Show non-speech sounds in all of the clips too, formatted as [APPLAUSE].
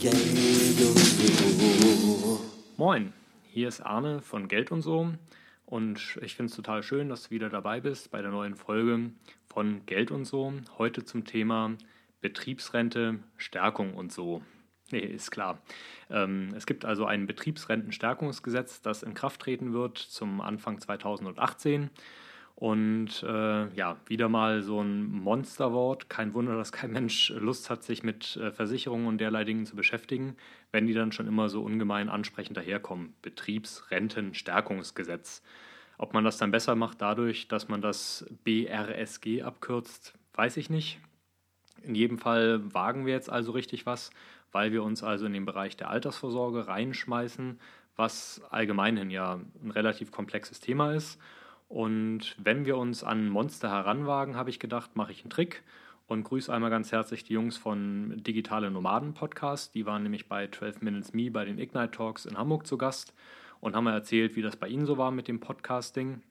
Geld und so. Moin, hier ist Arne von Geld und so und ich finde es total schön, dass du wieder dabei bist bei der neuen Folge von Geld und so. Heute zum Thema Betriebsrente, Stärkung und so. Nee, ist klar. Ähm, es gibt also ein Betriebsrentenstärkungsgesetz, das in Kraft treten wird zum Anfang 2018. Und äh, ja, wieder mal so ein Monsterwort. Kein Wunder, dass kein Mensch Lust hat, sich mit äh, Versicherungen und derlei Dingen zu beschäftigen, wenn die dann schon immer so ungemein ansprechend daherkommen. Betriebsrentenstärkungsgesetz. Ob man das dann besser macht dadurch, dass man das BRSG abkürzt, weiß ich nicht. In jedem Fall wagen wir jetzt also richtig was, weil wir uns also in den Bereich der Altersvorsorge reinschmeißen, was allgemeinhin ja ein relativ komplexes Thema ist und wenn wir uns an Monster heranwagen, habe ich gedacht, mache ich einen Trick und grüße einmal ganz herzlich die Jungs von Digitale Nomaden Podcast. Die waren nämlich bei 12 Minutes Me bei den Ignite Talks in Hamburg zu Gast und haben erzählt, wie das bei ihnen so war mit dem Podcasting.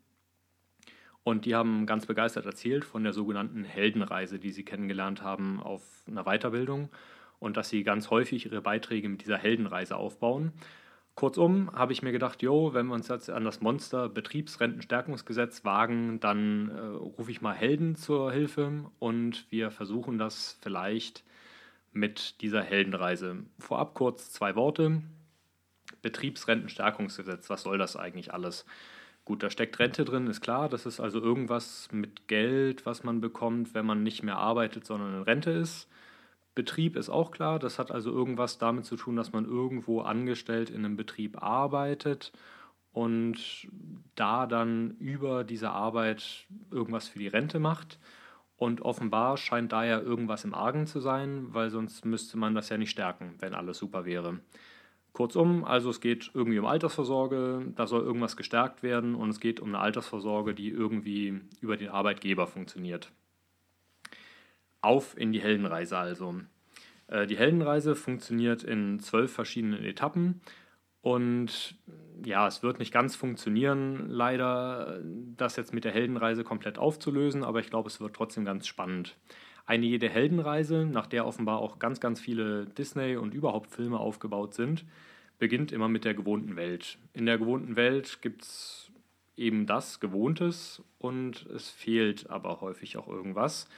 Und die haben ganz begeistert erzählt von der sogenannten Heldenreise, die sie kennengelernt haben auf einer Weiterbildung und dass sie ganz häufig ihre Beiträge mit dieser Heldenreise aufbauen. Kurzum habe ich mir gedacht, jo, wenn wir uns jetzt an das Monster Betriebsrentenstärkungsgesetz wagen, dann äh, rufe ich mal Helden zur Hilfe und wir versuchen das vielleicht mit dieser Heldenreise. Vorab kurz zwei Worte. Betriebsrentenstärkungsgesetz, was soll das eigentlich alles? Gut, da steckt Rente drin, ist klar. Das ist also irgendwas mit Geld, was man bekommt, wenn man nicht mehr arbeitet, sondern in Rente ist. Betrieb ist auch klar, das hat also irgendwas damit zu tun, dass man irgendwo angestellt in einem Betrieb arbeitet und da dann über diese Arbeit irgendwas für die Rente macht. Und offenbar scheint da ja irgendwas im Argen zu sein, weil sonst müsste man das ja nicht stärken, wenn alles super wäre. Kurzum, also es geht irgendwie um Altersvorsorge, da soll irgendwas gestärkt werden und es geht um eine Altersvorsorge, die irgendwie über den Arbeitgeber funktioniert auf in die Heldenreise also. Äh, die Heldenreise funktioniert in zwölf verschiedenen Etappen und ja, es wird nicht ganz funktionieren, leider das jetzt mit der Heldenreise komplett aufzulösen, aber ich glaube, es wird trotzdem ganz spannend. Eine jede Heldenreise, nach der offenbar auch ganz, ganz viele Disney- und überhaupt Filme aufgebaut sind, beginnt immer mit der gewohnten Welt. In der gewohnten Welt gibt es eben das Gewohntes und es fehlt aber häufig auch irgendwas.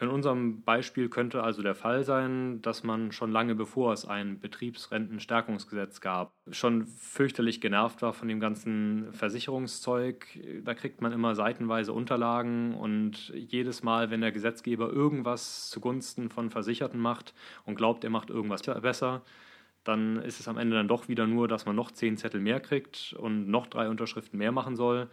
In unserem Beispiel könnte also der Fall sein, dass man schon lange bevor es ein Betriebsrentenstärkungsgesetz gab, schon fürchterlich genervt war von dem ganzen Versicherungszeug. Da kriegt man immer seitenweise Unterlagen und jedes Mal, wenn der Gesetzgeber irgendwas zugunsten von Versicherten macht und glaubt, er macht irgendwas besser, dann ist es am Ende dann doch wieder nur, dass man noch zehn Zettel mehr kriegt und noch drei Unterschriften mehr machen soll.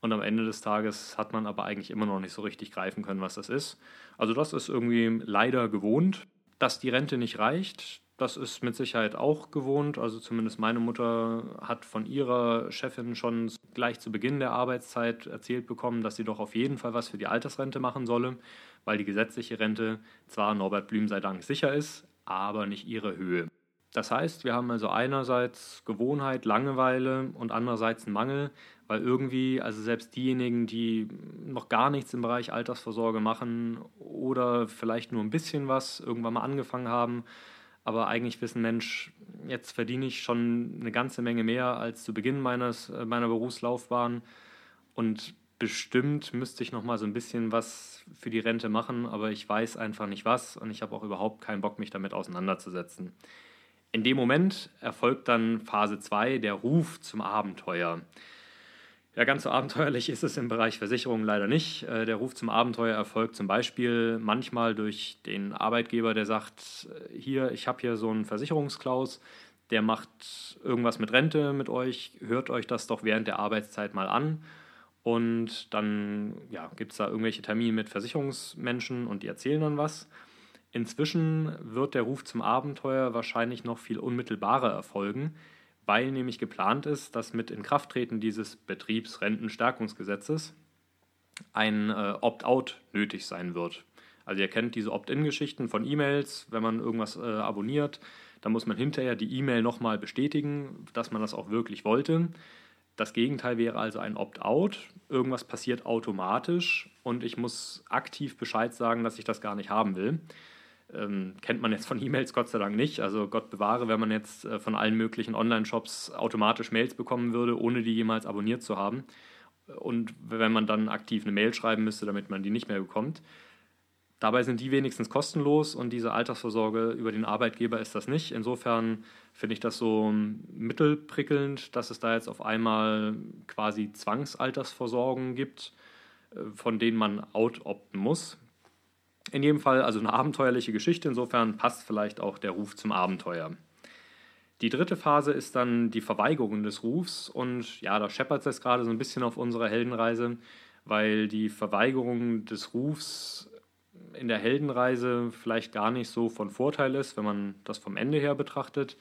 Und am Ende des Tages hat man aber eigentlich immer noch nicht so richtig greifen können, was das ist. Also das ist irgendwie leider gewohnt. Dass die Rente nicht reicht, das ist mit Sicherheit auch gewohnt. Also zumindest meine Mutter hat von ihrer Chefin schon gleich zu Beginn der Arbeitszeit erzählt bekommen, dass sie doch auf jeden Fall was für die Altersrente machen solle, weil die gesetzliche Rente zwar Norbert Blüm sei Dank sicher ist, aber nicht ihre Höhe. Das heißt, wir haben also einerseits Gewohnheit, Langeweile und andererseits einen Mangel, weil irgendwie, also selbst diejenigen, die noch gar nichts im Bereich Altersvorsorge machen oder vielleicht nur ein bisschen was irgendwann mal angefangen haben, aber eigentlich wissen, Mensch, jetzt verdiene ich schon eine ganze Menge mehr als zu Beginn meines, äh, meiner Berufslaufbahn und bestimmt müsste ich noch mal so ein bisschen was für die Rente machen, aber ich weiß einfach nicht was und ich habe auch überhaupt keinen Bock, mich damit auseinanderzusetzen. In dem Moment erfolgt dann Phase 2, der Ruf zum Abenteuer. Ja, ganz so abenteuerlich ist es im Bereich Versicherungen leider nicht. Äh, der Ruf zum Abenteuer erfolgt zum Beispiel manchmal durch den Arbeitgeber, der sagt, äh, hier, ich habe hier so einen Versicherungsklaus, der macht irgendwas mit Rente mit euch, hört euch das doch während der Arbeitszeit mal an. Und dann ja, gibt es da irgendwelche Termine mit Versicherungsmenschen und die erzählen dann was. Inzwischen wird der Ruf zum Abenteuer wahrscheinlich noch viel unmittelbarer erfolgen, weil nämlich geplant ist, dass mit Inkrafttreten dieses Betriebsrentenstärkungsgesetzes ein äh, Opt-out nötig sein wird. Also ihr kennt diese Opt-in-Geschichten von E-Mails, wenn man irgendwas äh, abonniert, dann muss man hinterher die E-Mail nochmal bestätigen, dass man das auch wirklich wollte. Das Gegenteil wäre also ein Opt-out. Irgendwas passiert automatisch und ich muss aktiv Bescheid sagen, dass ich das gar nicht haben will. Ähm, kennt man jetzt von E-Mails Gott sei Dank nicht. Also Gott bewahre, wenn man jetzt äh, von allen möglichen Online-Shops automatisch Mails bekommen würde, ohne die jemals abonniert zu haben. Und wenn man dann aktiv eine Mail schreiben müsste, damit man die nicht mehr bekommt. Dabei sind die wenigstens kostenlos und diese Altersvorsorge über den Arbeitgeber ist das nicht. Insofern finde ich das so mittelprickelnd, dass es da jetzt auf einmal quasi Zwangsaltersvorsorgen gibt, äh, von denen man out-opten muss. In jedem Fall also eine abenteuerliche Geschichte, insofern passt vielleicht auch der Ruf zum Abenteuer. Die dritte Phase ist dann die Verweigerung des Rufs und ja, da scheppert es jetzt gerade so ein bisschen auf unserer Heldenreise, weil die Verweigerung des Rufs in der Heldenreise vielleicht gar nicht so von Vorteil ist, wenn man das vom Ende her betrachtet.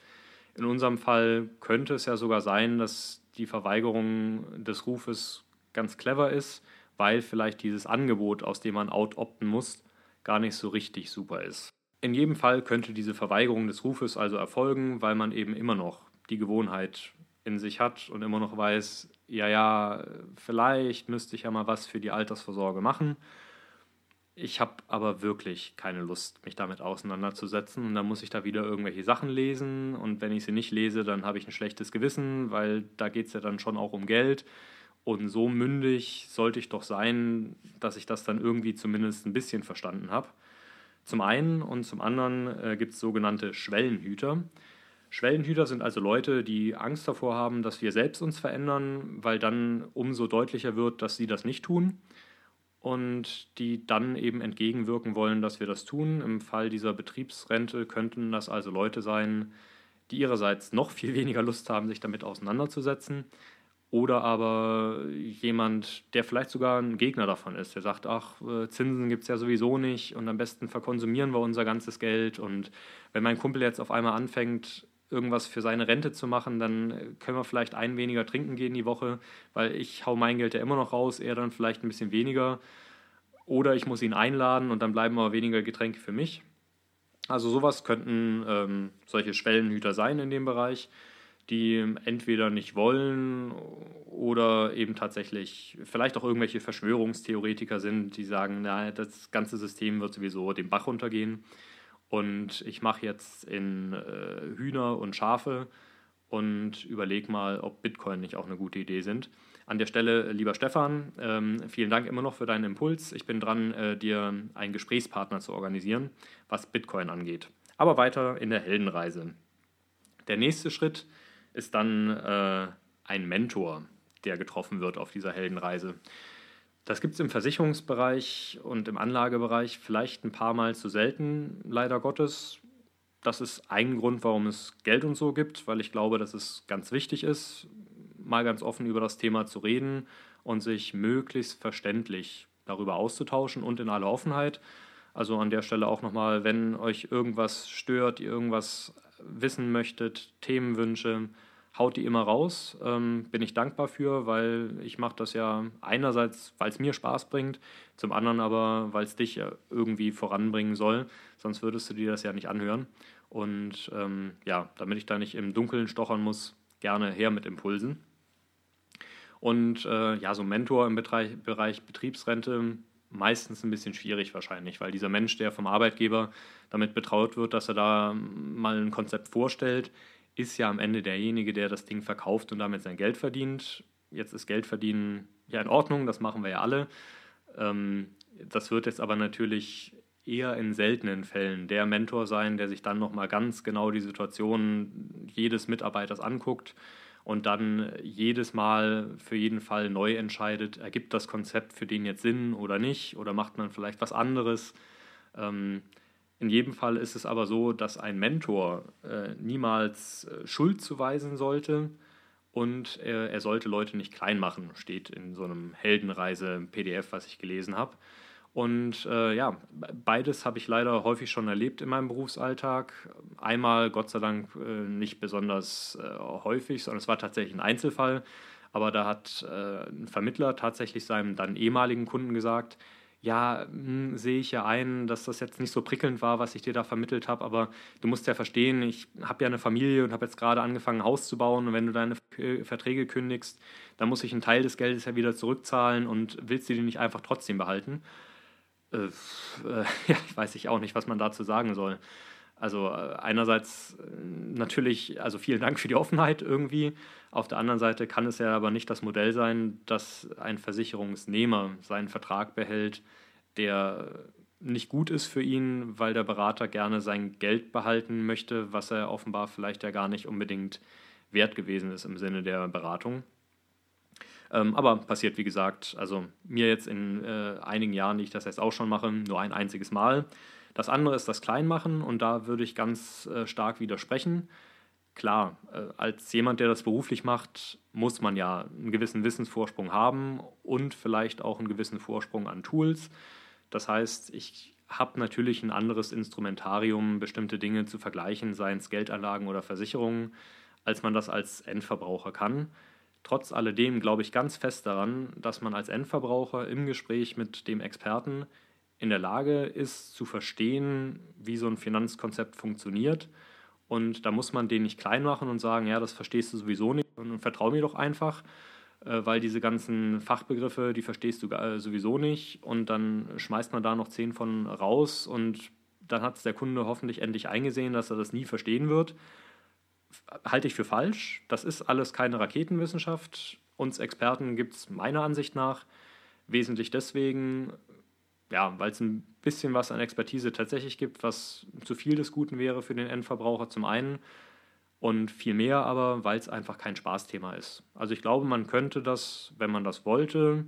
In unserem Fall könnte es ja sogar sein, dass die Verweigerung des Rufes ganz clever ist, weil vielleicht dieses Angebot, aus dem man out-opten muss, gar nicht so richtig super ist. In jedem Fall könnte diese Verweigerung des Rufes also erfolgen, weil man eben immer noch die Gewohnheit in sich hat und immer noch weiß, ja, ja, vielleicht müsste ich ja mal was für die Altersvorsorge machen. Ich habe aber wirklich keine Lust, mich damit auseinanderzusetzen. Und dann muss ich da wieder irgendwelche Sachen lesen. Und wenn ich sie nicht lese, dann habe ich ein schlechtes Gewissen, weil da geht es ja dann schon auch um Geld. Und so mündig sollte ich doch sein, dass ich das dann irgendwie zumindest ein bisschen verstanden habe. Zum einen und zum anderen äh, gibt es sogenannte Schwellenhüter. Schwellenhüter sind also Leute, die Angst davor haben, dass wir selbst uns verändern, weil dann umso deutlicher wird, dass sie das nicht tun und die dann eben entgegenwirken wollen, dass wir das tun. Im Fall dieser Betriebsrente könnten das also Leute sein, die ihrerseits noch viel weniger Lust haben, sich damit auseinanderzusetzen. Oder aber jemand, der vielleicht sogar ein Gegner davon ist, der sagt, ach, äh, Zinsen gibt es ja sowieso nicht und am besten verkonsumieren wir unser ganzes Geld. Und wenn mein Kumpel jetzt auf einmal anfängt, irgendwas für seine Rente zu machen, dann können wir vielleicht ein weniger trinken gehen die Woche, weil ich hau mein Geld ja immer noch raus, er dann vielleicht ein bisschen weniger. Oder ich muss ihn einladen und dann bleiben aber weniger Getränke für mich. Also sowas könnten ähm, solche Schwellenhüter sein in dem Bereich, die entweder nicht wollen oder eben tatsächlich vielleicht auch irgendwelche Verschwörungstheoretiker sind, die sagen, na, das ganze System wird sowieso den Bach runtergehen und ich mache jetzt in äh, Hühner und Schafe und überlege mal, ob Bitcoin nicht auch eine gute Idee sind. An der Stelle, lieber Stefan, ähm, vielen Dank immer noch für deinen Impuls. Ich bin dran, äh, dir einen Gesprächspartner zu organisieren, was Bitcoin angeht. Aber weiter in der Heldenreise. Der nächste Schritt ist dann äh, ein Mentor, der getroffen wird auf dieser Heldenreise. Das gibt es im Versicherungsbereich und im Anlagebereich vielleicht ein paar Mal zu selten, leider Gottes. Das ist ein Grund, warum es Geld und so gibt, weil ich glaube, dass es ganz wichtig ist, mal ganz offen über das Thema zu reden und sich möglichst verständlich darüber auszutauschen und in aller Offenheit. Also an der Stelle auch nochmal, wenn euch irgendwas stört, ihr irgendwas wissen möchtet, Themenwünsche, haut die immer raus. Ähm, bin ich dankbar für, weil ich mache das ja einerseits, weil es mir Spaß bringt, zum anderen aber, weil es dich irgendwie voranbringen soll. Sonst würdest du dir das ja nicht anhören. Und ähm, ja, damit ich da nicht im Dunkeln stochern muss, gerne her mit Impulsen. Und äh, ja, so Mentor im Bereich, Bereich Betriebsrente meistens ein bisschen schwierig wahrscheinlich, weil dieser Mensch, der vom Arbeitgeber damit betraut wird, dass er da mal ein Konzept vorstellt, ist ja am Ende derjenige, der das Ding verkauft und damit sein Geld verdient. Jetzt ist Geldverdienen ja in Ordnung, das machen wir ja alle. Ähm, das wird jetzt aber natürlich eher in seltenen Fällen der Mentor sein, der sich dann nochmal ganz genau die Situation jedes Mitarbeiters anguckt und dann jedes Mal für jeden Fall neu entscheidet, ergibt das Konzept für den jetzt Sinn oder nicht oder macht man vielleicht was anderes. Ähm, in jedem Fall ist es aber so, dass ein Mentor äh, niemals äh, Schuld zuweisen sollte und äh, er sollte Leute nicht klein machen, steht in so einem Heldenreise-PDF, was ich gelesen habe. Und äh, ja, beides habe ich leider häufig schon erlebt in meinem Berufsalltag. Einmal, Gott sei Dank, äh, nicht besonders äh, häufig, sondern es war tatsächlich ein Einzelfall. Aber da hat ein Vermittler tatsächlich seinem dann ehemaligen Kunden gesagt, ja, hm, sehe ich ja ein, dass das jetzt nicht so prickelnd war, was ich dir da vermittelt habe, aber du musst ja verstehen, ich habe ja eine Familie und habe jetzt gerade angefangen, ein Haus zu bauen und wenn du deine Verträge kündigst, dann muss ich einen Teil des Geldes ja wieder zurückzahlen und willst du die nicht einfach trotzdem behalten. Äh, äh, [LAUGHS] ja, weiß ich auch nicht, was man dazu sagen soll. Also äh, einerseits äh, natürlich, also vielen Dank für die Offenheit irgendwie. Auf der anderen Seite kann es ja aber nicht das Modell sein, dass ein Versicherungsnehmer seinen Vertrag behält, der nicht gut ist für ihn, weil der Berater gerne sein Geld behalten möchte, was er offenbar vielleicht ja gar nicht unbedingt wert gewesen ist im Sinne der Beratung. Ähm, aber passiert, wie gesagt, also mir jetzt in äh, einigen Jahren, die ich das jetzt auch schon mache, nur ein einziges Mal. Das andere ist das Kleinmachen und da würde ich ganz äh, stark widersprechen. Klar, äh, als jemand, der das beruflich macht, muss man ja einen gewissen Wissensvorsprung haben und vielleicht auch einen gewissen Vorsprung an Tools. Das heißt, ich habe natürlich ein anderes Instrumentarium, bestimmte Dinge zu vergleichen, seien es Geldanlagen oder Versicherungen, als man das als Endverbraucher kann. Trotz alledem glaube ich ganz fest daran, dass man als Endverbraucher im Gespräch mit dem Experten in der Lage ist zu verstehen, wie so ein Finanzkonzept funktioniert. Und da muss man den nicht klein machen und sagen, ja, das verstehst du sowieso nicht und vertrau mir doch einfach, äh, weil diese ganzen Fachbegriffe, die verstehst du äh, sowieso nicht. Und dann schmeißt man da noch zehn von raus und dann hat es der Kunde hoffentlich endlich eingesehen, dass er das nie verstehen wird. Halte ich für falsch. Das ist alles keine Raketenwissenschaft. Uns Experten gibt es meiner Ansicht nach wesentlich deswegen, ja, weil es ein bisschen was an Expertise tatsächlich gibt, was zu viel des Guten wäre für den Endverbraucher zum einen und viel mehr aber, weil es einfach kein Spaßthema ist. Also ich glaube, man könnte das, wenn man das wollte,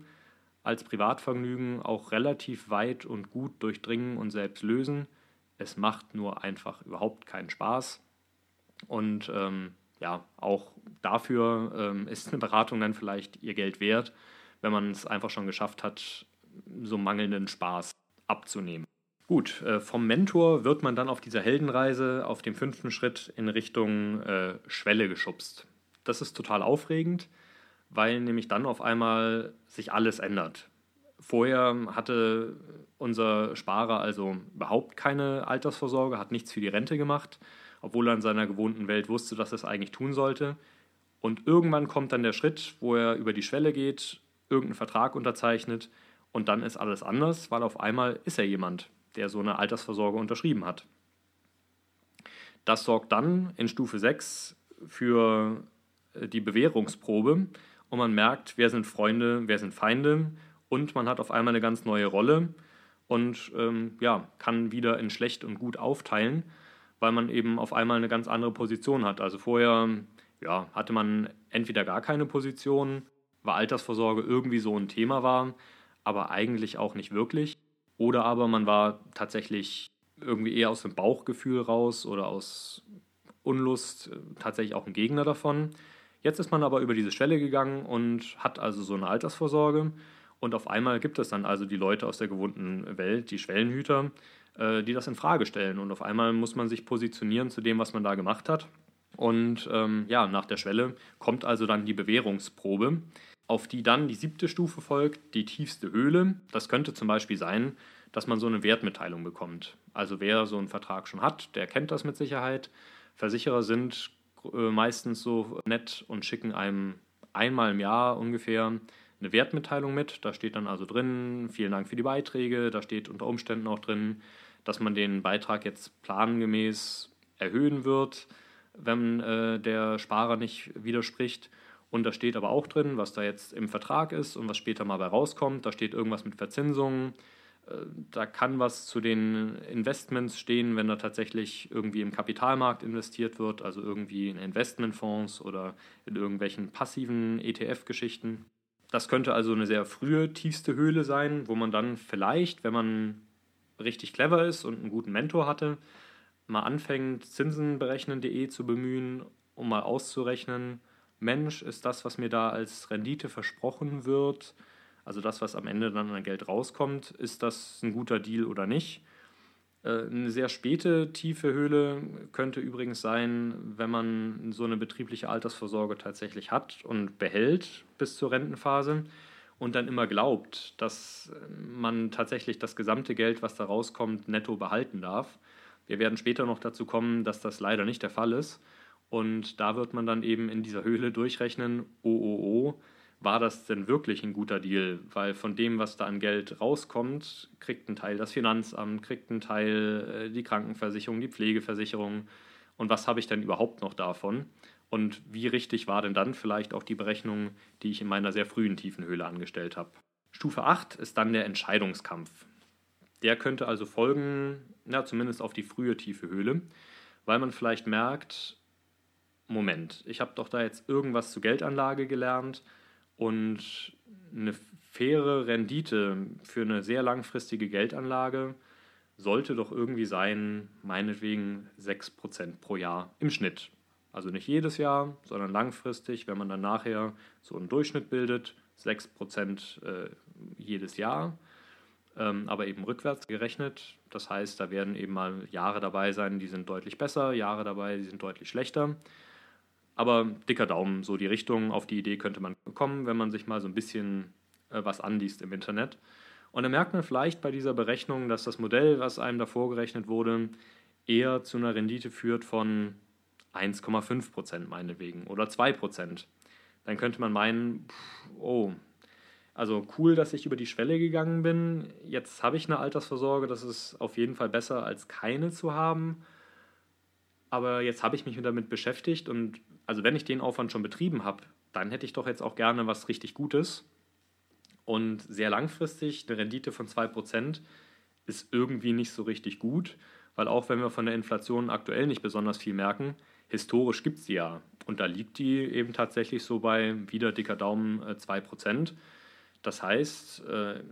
als Privatvergnügen auch relativ weit und gut durchdringen und selbst lösen. Es macht nur einfach überhaupt keinen Spaß. Und ähm, ja, auch dafür ähm, ist eine Beratung dann vielleicht ihr Geld wert, wenn man es einfach schon geschafft hat, so mangelnden Spaß abzunehmen. Gut, äh, vom Mentor wird man dann auf dieser Heldenreise auf dem fünften Schritt in Richtung äh, Schwelle geschubst. Das ist total aufregend, weil nämlich dann auf einmal sich alles ändert. Vorher hatte unser Sparer also überhaupt keine Altersvorsorge, hat nichts für die Rente gemacht, obwohl er in seiner gewohnten Welt wusste, dass er es eigentlich tun sollte. Und irgendwann kommt dann der Schritt, wo er über die Schwelle geht, irgendeinen Vertrag unterzeichnet und dann ist alles anders, weil auf einmal ist er jemand, der so eine Altersvorsorge unterschrieben hat. Das sorgt dann in Stufe 6 für äh, die Bewährungsprobe und man merkt, wer sind Freunde, wer sind Feinde und man hat auf einmal eine ganz neue Rolle und ähm, ja, kann wieder in schlecht und gut aufteilen, weil man eben auf einmal eine ganz andere Position hat. Also vorher ja, hatte man entweder gar keine Position, weil Altersvorsorge irgendwie so ein Thema war, aber eigentlich auch nicht wirklich. Oder aber man war tatsächlich irgendwie eher aus dem Bauchgefühl raus oder aus Unlust äh, tatsächlich auch ein Gegner davon. Jetzt ist man aber über diese Schwelle gegangen und hat also so eine Altersvorsorge. Und auf einmal gibt es dann also die Leute aus der gewohnten Welt, die Schwellenhüter, äh, die das in Frage stellen. Und auf einmal muss man sich positionieren zu dem, was man da gemacht hat. Und ähm, ja, nach der Schwelle kommt also dann die Bewährungsprobe auf die dann die siebte Stufe folgt, die tiefste Höhle. Das könnte zum Beispiel sein, dass man so eine Wertmitteilung bekommt. Also wer so einen Vertrag schon hat, der kennt das mit Sicherheit. Versicherer sind äh, meistens so nett und schicken einem einmal im Jahr ungefähr eine Wertmitteilung mit. Da steht dann also drin, vielen Dank für die Beiträge. Da steht unter Umständen auch drin, dass man den Beitrag jetzt plangemäß erhöhen wird, wenn äh, der Sparer nicht widerspricht. Und da steht aber auch drin, was da jetzt im Vertrag ist und was später mal bei rauskommt. Da steht irgendwas mit Verzinsungen. Äh, da kann was zu den Investments stehen, wenn da tatsächlich irgendwie im Kapitalmarkt investiert wird, also irgendwie in Investmentfonds oder in irgendwelchen passiven ETF-Geschichten. Das könnte also eine sehr frühe, tiefste Höhle sein, wo man dann vielleicht, wenn man richtig clever ist und einen guten Mentor hatte, mal anfängt, zinsenberechnen.de zu bemühen, um mal auszurechnen, Mensch, ist das, was mir da als Rendite versprochen wird, also das, was am Ende dann an Geld rauskommt, ist das ein guter Deal oder nicht? Äh, eine sehr späte tiefe Höhle könnte übrigens sein, wenn man so eine betriebliche Altersvorsorge tatsächlich hat und behält bis zur Rentenphase und dann immer glaubt, dass man tatsächlich das gesamte Geld, was da rauskommt, netto behalten darf. Wir werden später noch dazu kommen, dass das leider nicht der Fall ist und da wird man dann eben in dieser Höhle durchrechnen, oh, oh, oh, war das denn wirklich ein guter Deal? Weil von dem, was da an Geld rauskommt, kriegt ein Teil das Finanzamt, kriegt ein Teil äh, die Krankenversicherung, die Pflegeversicherung. Und was habe ich denn überhaupt noch davon? Und wie richtig war denn dann vielleicht auch die Berechnung, die ich in meiner sehr frühen Tiefenhöhle angestellt habe? Stufe 8 ist dann der Entscheidungskampf. Der könnte also folgen, na, zumindest auf die frühe tiefe Höhle, weil man vielleicht merkt, Moment, ich habe doch da jetzt irgendwas zur Geldanlage gelernt, und eine faire Rendite für eine sehr langfristige Geldanlage sollte doch irgendwie sein, meinetwegen 6% pro Jahr im Schnitt. Also nicht jedes Jahr, sondern langfristig, wenn man dann nachher so einen Durchschnitt bildet, 6% äh, jedes Jahr, ähm, aber eben rückwärts gerechnet. Das heißt, da werden eben mal Jahre dabei sein, die sind deutlich besser, Jahre dabei, die sind deutlich schlechter. Aber dicker Daumen, so die Richtung, auf die Idee könnte man kommen, wenn man sich mal so ein bisschen äh, was anliest im Internet. Und dann merkt man vielleicht bei dieser Berechnung, dass das Modell, was einem da vorgerechnet wurde, eher zu einer Rendite führt von 1,5 Prozent meinetwegen oder 2 Prozent. Dann könnte man meinen, oh, also cool, dass ich über die Schwelle gegangen bin. Jetzt habe ich eine Altersvorsorge, das ist auf jeden Fall besser als keine zu haben. Aber jetzt habe ich mich damit beschäftigt und also wenn ich den Aufwand schon betrieben habe, dann hätte ich doch jetzt auch gerne was richtig Gutes. Und sehr langfristig eine Rendite von 2% ist irgendwie nicht so richtig gut, weil auch wenn wir von der Inflation aktuell nicht besonders viel merken, historisch gibt es die ja. Und da liegt die eben tatsächlich so bei wieder dicker Daumen 2%. Äh, das heißt äh,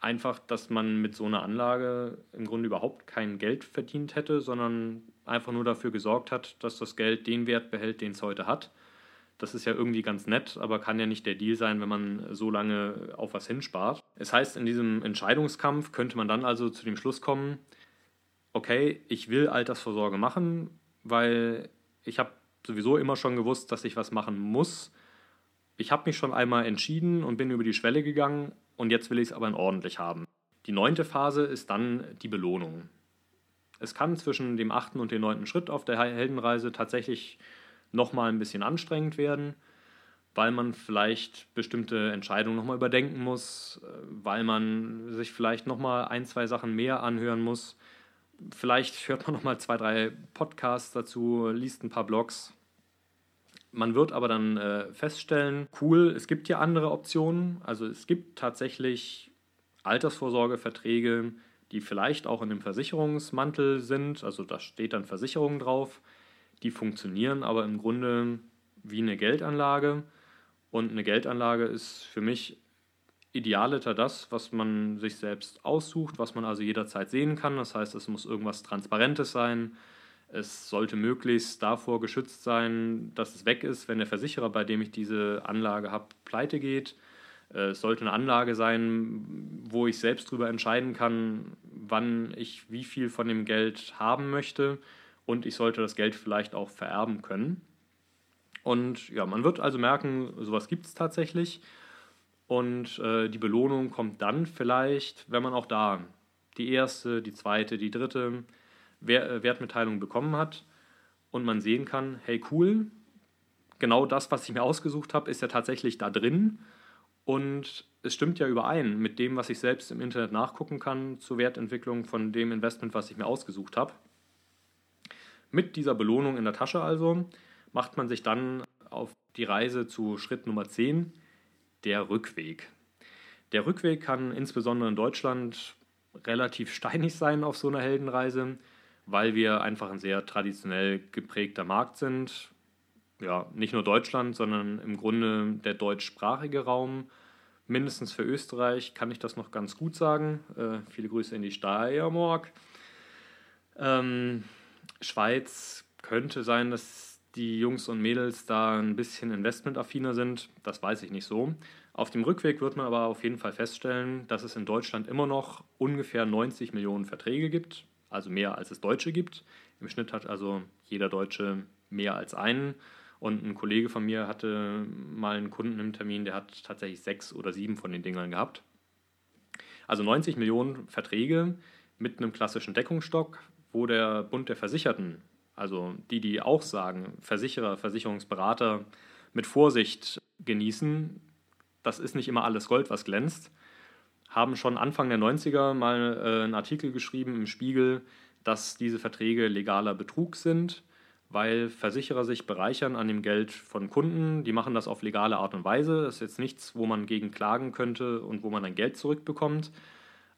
einfach, dass man mit so einer Anlage im Grunde überhaupt kein Geld verdient hätte, sondern einfach nur dafür gesorgt hat, dass das Geld den Wert behält, den es heute hat. Das ist ja irgendwie ganz nett, aber kann ja nicht der Deal sein, wenn man so lange auf was hinspart. Es heißt, in diesem Entscheidungskampf könnte man dann also zu dem Schluss kommen, okay, ich will Altersvorsorge machen, weil ich habe sowieso immer schon gewusst, dass ich was machen muss. Ich habe mich schon einmal entschieden und bin über die Schwelle gegangen und jetzt will ich es aber ordentlich haben. Die neunte Phase ist dann die Belohnung. Es kann zwischen dem achten und dem neunten Schritt auf der Heldenreise tatsächlich nochmal ein bisschen anstrengend werden, weil man vielleicht bestimmte Entscheidungen nochmal überdenken muss, äh, weil man sich vielleicht nochmal ein, zwei Sachen mehr anhören muss. Vielleicht hört man nochmal zwei, drei Podcasts dazu, liest ein paar Blogs. Man wird aber dann äh, feststellen, cool, es gibt ja andere Optionen. Also es gibt tatsächlich Altersvorsorgeverträge, die vielleicht auch in dem Versicherungsmantel sind, also da steht dann Versicherung drauf, die funktionieren aber im Grunde wie eine Geldanlage. Und eine Geldanlage ist für mich idealiter das, was man sich selbst aussucht, was man also jederzeit sehen kann. Das heißt, es muss irgendwas Transparentes sein. Es sollte möglichst davor geschützt sein, dass es weg ist, wenn der Versicherer, bei dem ich diese Anlage habe, pleite geht. Äh, es sollte eine Anlage sein, wo ich selbst darüber entscheiden kann, wann ich wie viel von dem Geld haben möchte und ich sollte das Geld vielleicht auch vererben können. Und ja, man wird also merken, sowas gibt es tatsächlich. Und äh, die Belohnung kommt dann vielleicht, wenn man auch da die erste, die zweite, die dritte äh, Wertmitteilung bekommen hat und man sehen kann, hey cool, genau das, was ich mir ausgesucht habe, ist ja tatsächlich da drin und es stimmt ja überein mit dem, was ich selbst im Internet nachgucken kann zur Wertentwicklung von dem Investment, was ich mir ausgesucht habe. Mit dieser Belohnung in der Tasche also macht man sich dann auf die Reise zu Schritt Nummer 10, der Rückweg. Der Rückweg kann insbesondere in Deutschland relativ steinig sein auf so einer Heldenreise, weil wir einfach ein sehr traditionell geprägter Markt sind ja, nicht nur Deutschland, sondern im Grunde der deutschsprachige Raum. Mindestens für Österreich kann ich das noch ganz gut sagen. Äh, viele Grüße in die Steiermark. Ähm, Schweiz könnte sein, dass die Jungs und Mädels da ein bisschen investmentaffiner sind. Das weiß ich nicht so. Auf dem Rückweg wird man aber auf jeden Fall feststellen, dass es in Deutschland immer noch ungefähr 90 Millionen Verträge gibt, also mehr als es Deutsche gibt. Im Schnitt hat also jeder Deutsche mehr als einen. Und ein Kollege von mir hatte mal einen Kunden im Termin, der hat tatsächlich sechs oder sieben von den Dingern gehabt. Also 90 Millionen Verträge mit einem klassischen Deckungsstock, wo der Bund der Versicherten, also die, die auch sagen, Versicherer, Versicherungsberater mit Vorsicht genießen, das ist nicht immer alles Gold, was glänzt, haben schon Anfang der 90er mal äh, einen Artikel geschrieben im Spiegel, dass diese Verträge legaler Betrug sind, weil Versicherer sich bereichern an dem Geld von Kunden. Die machen das auf legale Art und Weise. Das ist jetzt nichts, wo man gegen klagen könnte und wo man dann Geld zurückbekommt.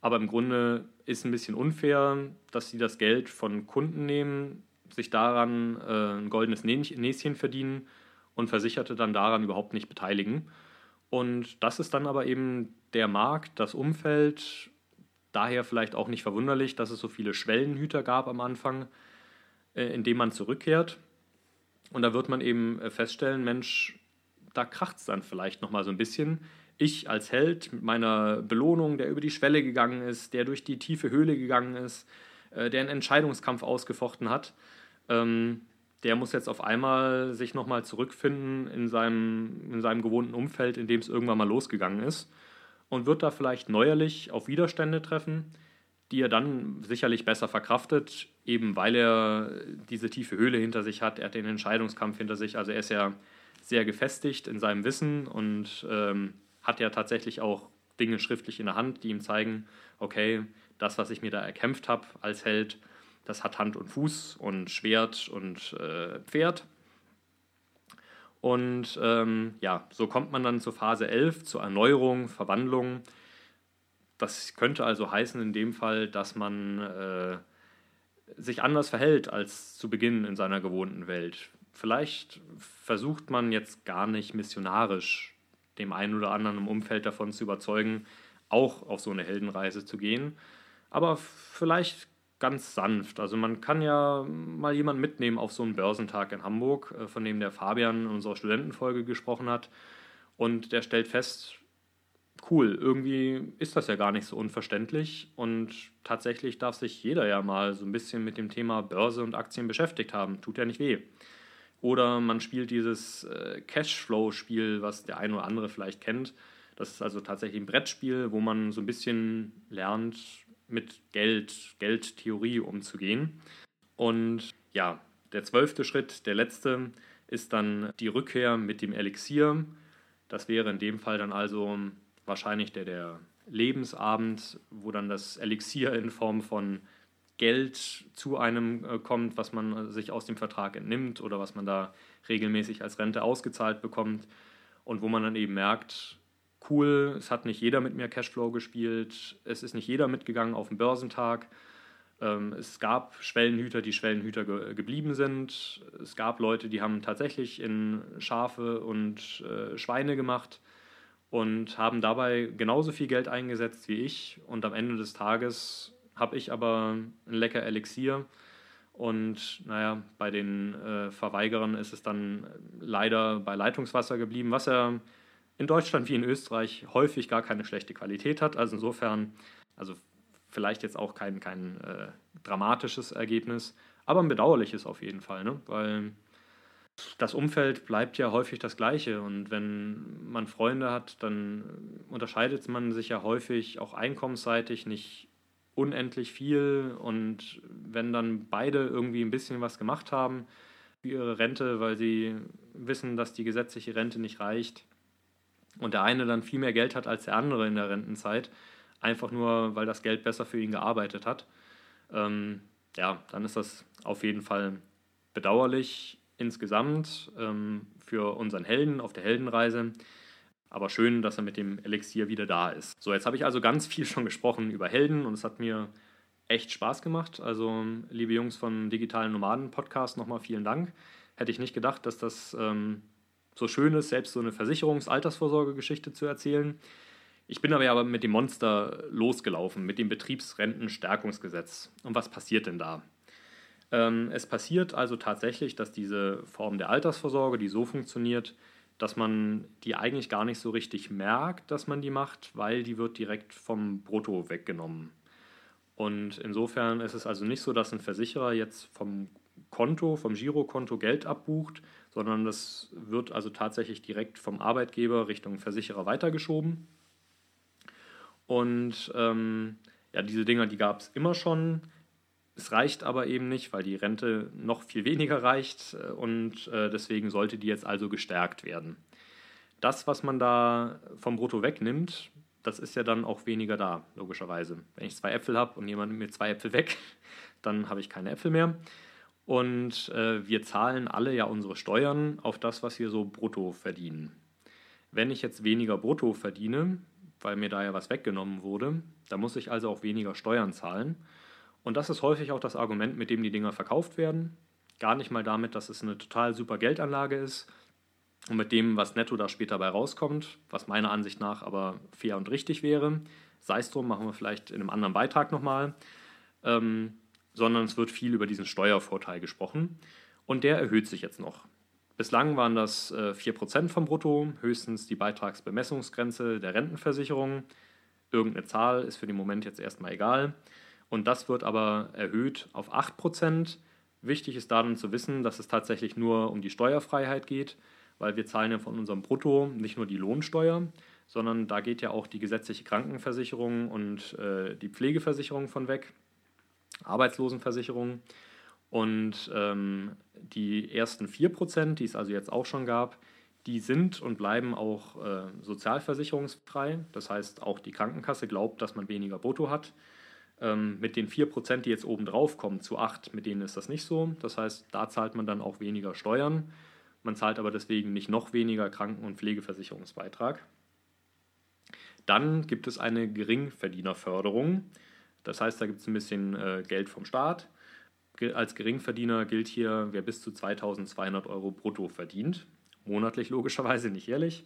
Aber im Grunde ist ein bisschen unfair, dass sie das Geld von Kunden nehmen, sich daran äh, ein goldenes Näschen verdienen und Versicherte dann daran überhaupt nicht beteiligen. Und das ist dann aber eben der Markt, das Umfeld, daher vielleicht auch nicht verwunderlich, dass es so viele Schwellenhüter gab am Anfang, äh, in dem man zurückkehrt. Und da wird man eben äh, feststellen, Mensch, da kracht es dann vielleicht nochmal so ein bisschen. Ich als Held mit meiner Belohnung, der über die Schwelle gegangen ist, der durch die tiefe Höhle gegangen ist, äh, der einen Entscheidungskampf ausgefochten hat, ähm, der muss jetzt auf einmal sich nochmal zurückfinden in seinem, in seinem gewohnten Umfeld, in dem es irgendwann mal losgegangen ist und wird da vielleicht neuerlich auf Widerstände treffen, die er dann sicherlich besser verkraftet, eben weil er diese tiefe Höhle hinter sich hat, er hat den Entscheidungskampf hinter sich, also er ist ja sehr gefestigt in seinem Wissen und ähm, hat ja tatsächlich auch Dinge schriftlich in der Hand, die ihm zeigen, okay, das, was ich mir da erkämpft habe als Held, das hat Hand und Fuß und Schwert und äh, Pferd. Und ähm, ja, so kommt man dann zur Phase 11, zur Erneuerung, Verwandlung. Das könnte also heißen in dem Fall, dass man äh, sich anders verhält als zu Beginn in seiner gewohnten Welt. Vielleicht versucht man jetzt gar nicht missionarisch dem einen oder anderen im Umfeld davon zu überzeugen, auch auf so eine Heldenreise zu gehen. Aber vielleicht ganz sanft. Also man kann ja mal jemanden mitnehmen auf so einen Börsentag in Hamburg, äh, von dem der Fabian in unserer Studentenfolge gesprochen hat. Und der stellt fest, cool, irgendwie ist das ja gar nicht so unverständlich. Und tatsächlich darf sich jeder ja mal so ein bisschen mit dem Thema Börse und Aktien beschäftigt haben. Tut ja nicht weh. Oder man spielt dieses äh, Cashflow-Spiel, was der eine oder andere vielleicht kennt. Das ist also tatsächlich ein Brettspiel, wo man so ein bisschen lernt, mit Geld, Geldtheorie umzugehen. Und ja, der zwölfte Schritt, der letzte, ist dann die Rückkehr mit dem Elixier. Das wäre in dem Fall dann also wahrscheinlich der, der Lebensabend, wo dann das Elixier in Form von Geld zu einem äh, kommt, was man sich aus dem Vertrag entnimmt oder was man da regelmäßig als Rente ausgezahlt bekommt und wo man dann eben merkt, cool, es hat nicht jeder mit mir Cashflow gespielt, es ist nicht jeder mitgegangen auf den Börsentag. Ähm, es gab Schwellenhüter, die Schwellenhüter ge geblieben sind. Es gab Leute, die haben tatsächlich in Schafe und äh, Schweine gemacht und haben dabei genauso viel Geld eingesetzt wie ich. Und am Ende des Tages habe ich aber ein lecker Elixier. Und naja, bei den äh, Verweigerern ist es dann leider bei Leitungswasser geblieben, was ja in Deutschland wie in Österreich häufig gar keine schlechte Qualität hat. Also insofern, also vielleicht jetzt auch kein, kein äh, dramatisches Ergebnis, aber ein bedauerliches auf jeden Fall, ne? weil das Umfeld bleibt ja häufig das gleiche und wenn man Freunde hat, dann unterscheidet man sich ja häufig auch einkommensseitig nicht unendlich viel und wenn dann beide irgendwie ein bisschen was gemacht haben für ihre Rente, weil sie wissen, dass die gesetzliche Rente nicht reicht, und der eine dann viel mehr Geld hat als der andere in der Rentenzeit, einfach nur, weil das Geld besser für ihn gearbeitet hat, ähm, ja, dann ist das auf jeden Fall bedauerlich insgesamt ähm, für unseren Helden auf der Heldenreise. Aber schön, dass er mit dem Elixier wieder da ist. So, jetzt habe ich also ganz viel schon gesprochen über Helden und es hat mir echt Spaß gemacht. Also, liebe Jungs vom Digitalen Nomaden Podcast, nochmal vielen Dank. Hätte ich nicht gedacht, dass das ähm, so schön ist, selbst so eine Versicherungs-Altersvorsorgegeschichte zu erzählen. Ich bin aber ja mit dem Monster losgelaufen, mit dem Betriebsrentenstärkungsgesetz. Und was passiert denn da? Ähm, es passiert also tatsächlich, dass diese Form der Altersvorsorge, die so funktioniert, dass man die eigentlich gar nicht so richtig merkt, dass man die macht, weil die wird direkt vom Brutto weggenommen. Und insofern ist es also nicht so, dass ein Versicherer jetzt vom Konto, vom Girokonto Geld abbucht, sondern das wird also tatsächlich direkt vom Arbeitgeber Richtung Versicherer weitergeschoben. Und ähm, ja, diese Dinger, die gab es immer schon. Es reicht aber eben nicht, weil die Rente noch viel weniger reicht und äh, deswegen sollte die jetzt also gestärkt werden. das, was man da vom Brutto wegnimmt, das ist ja dann auch weniger da, logischerweise. Wenn ich zwei Äpfel habe und jemand nimmt mir zwei Äpfel weg, [LAUGHS] dann habe ich keine Äpfel mehr. Und äh, wir zahlen alle ja unsere Steuern auf das, was wir so brutto verdienen. Wenn ich jetzt weniger brutto verdiene, weil mir da ja was weggenommen wurde, dann muss ich also auch weniger Steuern zahlen. Und das ist häufig auch das Argument, mit dem die Dinger verkauft werden. Gar nicht mal damit, dass es eine total super Geldanlage ist und mit dem, was netto da später bei rauskommt, was meiner Ansicht nach aber fair und richtig wäre. Sei es drum, machen wir vielleicht in einem anderen Beitrag nochmal. Ähm, sondern es wird viel über diesen Steuervorteil gesprochen und der erhöht sich jetzt noch. Bislang waren das äh, 4% vom Brutto, höchstens die Beitragsbemessungsgrenze der Rentenversicherung. Irgendeine Zahl ist für den Moment jetzt erstmal egal. Und das wird aber erhöht auf 8%. Wichtig ist darin zu wissen, dass es tatsächlich nur um die Steuerfreiheit geht, weil wir zahlen ja von unserem Brutto nicht nur die Lohnsteuer, sondern da geht ja auch die gesetzliche Krankenversicherung und äh, die Pflegeversicherung von weg. Arbeitslosenversicherung. Und ähm, die ersten 4%, die es also jetzt auch schon gab, die sind und bleiben auch äh, sozialversicherungsfrei. Das heißt, auch die Krankenkasse glaubt, dass man weniger Brutto hat. Ähm, mit den 4%, die jetzt oben drauf kommen, zu 8, mit denen ist das nicht so. Das heißt, da zahlt man dann auch weniger Steuern. Man zahlt aber deswegen nicht noch weniger Kranken- und Pflegeversicherungsbeitrag. Dann gibt es eine Geringverdienerförderung. Das heißt, da gibt es ein bisschen äh, Geld vom Staat. Ge als Geringverdiener gilt hier, wer bis zu 2200 Euro brutto verdient. Monatlich logischerweise, nicht jährlich.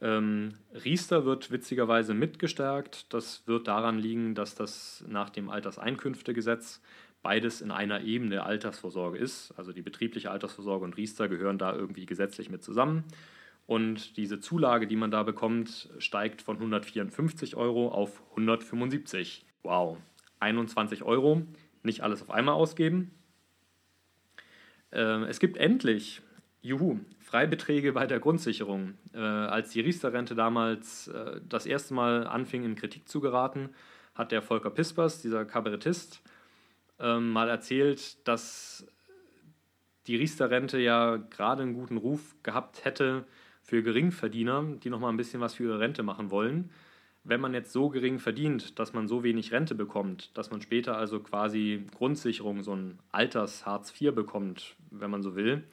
Ähm, Riester wird witzigerweise mitgestärkt. Das wird daran liegen, dass das nach dem Alterseinkünftegesetz beides in einer Ebene Altersvorsorge ist. Also die betriebliche Altersvorsorge und Riester gehören da irgendwie gesetzlich mit zusammen. Und diese Zulage, die man da bekommt, steigt von 154 Euro auf 175 Wow, 21 Euro, nicht alles auf einmal ausgeben. Äh, es gibt endlich, juhu, Freibeträge bei der Grundsicherung. Äh, als die Riester-Rente damals äh, das erste Mal anfing, in Kritik zu geraten, hat der Volker Pispers, dieser Kabarettist, ähm, mal erzählt, dass die Riester-Rente ja gerade einen guten Ruf gehabt hätte für Geringverdiener, die noch mal ein bisschen was für ihre Rente machen wollen wenn man jetzt so gering verdient, dass man so wenig Rente bekommt, dass man später also quasi Grundsicherung, so ein Alters-Hartz IV bekommt, wenn man so will,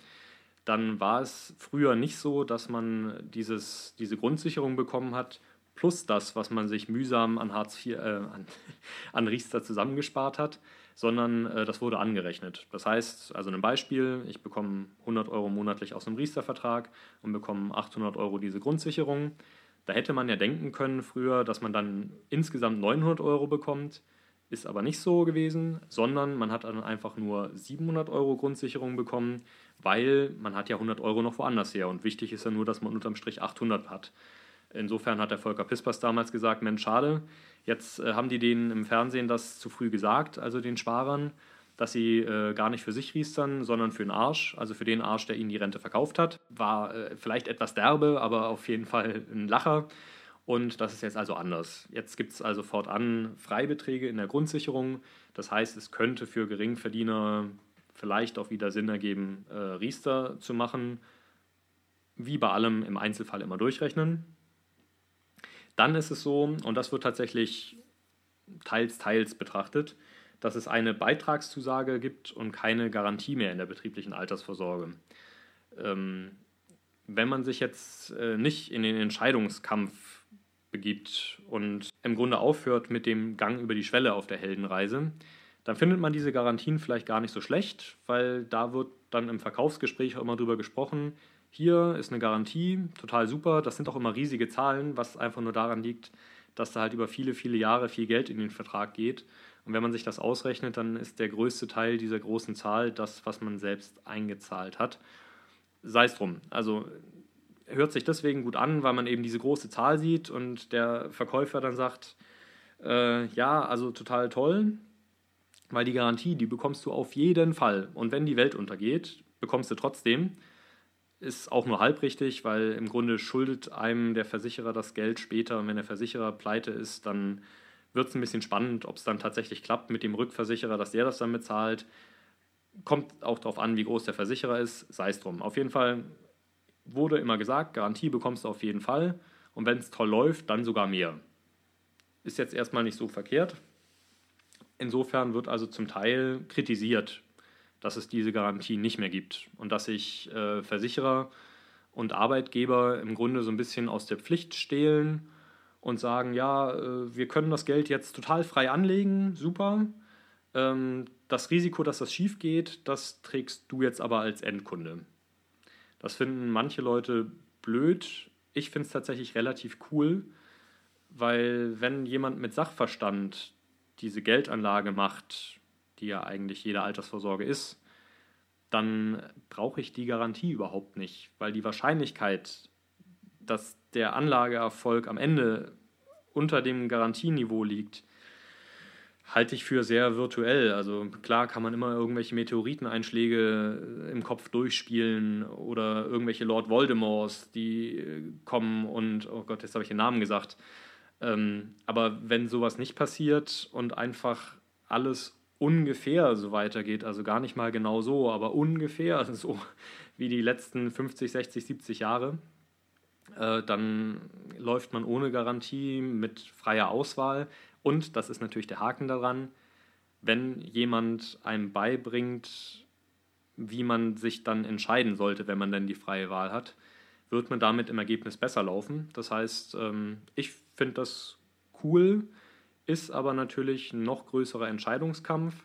dann war es früher nicht so, dass man dieses, diese Grundsicherung bekommen hat, plus das, was man sich mühsam an Hartz IV, äh, an, [LAUGHS] an Riester zusammengespart hat, sondern äh, das wurde angerechnet. Das heißt, also ein Beispiel, ich bekomme 100 Euro monatlich aus einem Riester-Vertrag und bekomme 800 Euro diese Grundsicherung da hätte man ja denken können früher, dass man dann insgesamt 900 Euro bekommt. Ist aber nicht so gewesen, sondern man hat dann einfach nur 700 Euro Grundsicherung bekommen, weil man hat ja 100 Euro noch woanders her. Und wichtig ist ja nur, dass man unterm Strich 800 hat. Insofern hat der Volker Pispers damals gesagt, Mensch, schade, jetzt äh, haben die denen im Fernsehen das zu früh gesagt, also den Sparern dass sie äh, gar nicht für sich riestern, sondern für den Arsch, also für den Arsch, der ihnen die Rente verkauft hat. War äh, vielleicht etwas derbe, aber auf jeden Fall ein Lacher. Und das ist jetzt also anders. Jetzt gibt es also fortan Freibeträge in der Grundsicherung. Das heißt, es könnte für Geringverdiener vielleicht auch wieder Sinn ergeben, äh, Riester zu machen. Wie bei allem im Einzelfall immer durchrechnen. Dann ist es so, und das wird tatsächlich teils, teils betrachtet, dass es eine Beitragszusage gibt und keine Garantie mehr in der betrieblichen Altersvorsorge. Ähm, wenn man sich jetzt äh, nicht in den Entscheidungskampf begibt und im Grunde aufhört mit dem Gang über die Schwelle auf der Heldenreise, dann findet man diese Garantien vielleicht gar nicht so schlecht, weil da wird dann im Verkaufsgespräch auch immer drüber gesprochen, hier ist eine Garantie, total super, das sind auch immer riesige Zahlen, was einfach nur daran liegt, dass da halt über viele, viele Jahre viel Geld in den Vertrag geht und wenn man sich das ausrechnet, dann ist der größte Teil dieser großen Zahl das, was man selbst eingezahlt hat. Sei es drum. Also hört sich deswegen gut an, weil man eben diese große Zahl sieht und der Verkäufer dann sagt, äh, ja, also total toll, weil die Garantie, die bekommst du auf jeden Fall. Und wenn die Welt untergeht, bekommst du trotzdem. Ist auch nur halb richtig, weil im Grunde schuldet einem der Versicherer das Geld später. Und wenn der Versicherer pleite ist, dann wird es ein bisschen spannend, ob es dann tatsächlich klappt mit dem Rückversicherer, dass der das dann bezahlt. Kommt auch darauf an, wie groß der Versicherer ist, sei es drum. Auf jeden Fall wurde immer gesagt, Garantie bekommst du auf jeden Fall und wenn es toll läuft, dann sogar mehr. Ist jetzt erstmal nicht so verkehrt. Insofern wird also zum Teil kritisiert, dass es diese Garantie nicht mehr gibt und dass sich äh, Versicherer und Arbeitgeber im Grunde so ein bisschen aus der Pflicht stehlen und sagen, ja, äh, wir können das Geld jetzt total frei anlegen, super. Ähm, das Risiko, dass das schief geht, das trägst du jetzt aber als Endkunde. Das finden manche Leute blöd. Ich finde es tatsächlich relativ cool, weil wenn jemand mit Sachverstand diese Geldanlage macht, die ja eigentlich jede Altersvorsorge ist, dann brauche ich die Garantie überhaupt nicht, weil die Wahrscheinlichkeit, dass der Anlageerfolg am Ende unter dem Garantieniveau liegt, halte ich für sehr virtuell. Also klar kann man immer irgendwelche Meteoriteneinschläge im Kopf durchspielen oder irgendwelche Lord Voldemorts, die kommen und, oh Gott, jetzt habe ich den Namen gesagt. Ähm, aber wenn sowas nicht passiert und einfach alles ungefähr so weitergeht, also gar nicht mal genau so, aber ungefähr [LAUGHS] so wie die letzten 50, 60, 70 Jahre, äh, dann läuft man ohne Garantie mit freier Auswahl. Und, das ist natürlich der Haken daran, wenn jemand einem beibringt, wie man sich dann entscheiden sollte, wenn man denn die freie Wahl hat, wird man damit im Ergebnis besser laufen. Das heißt, ähm, ich finde das cool, ist aber natürlich ein noch größerer Entscheidungskampf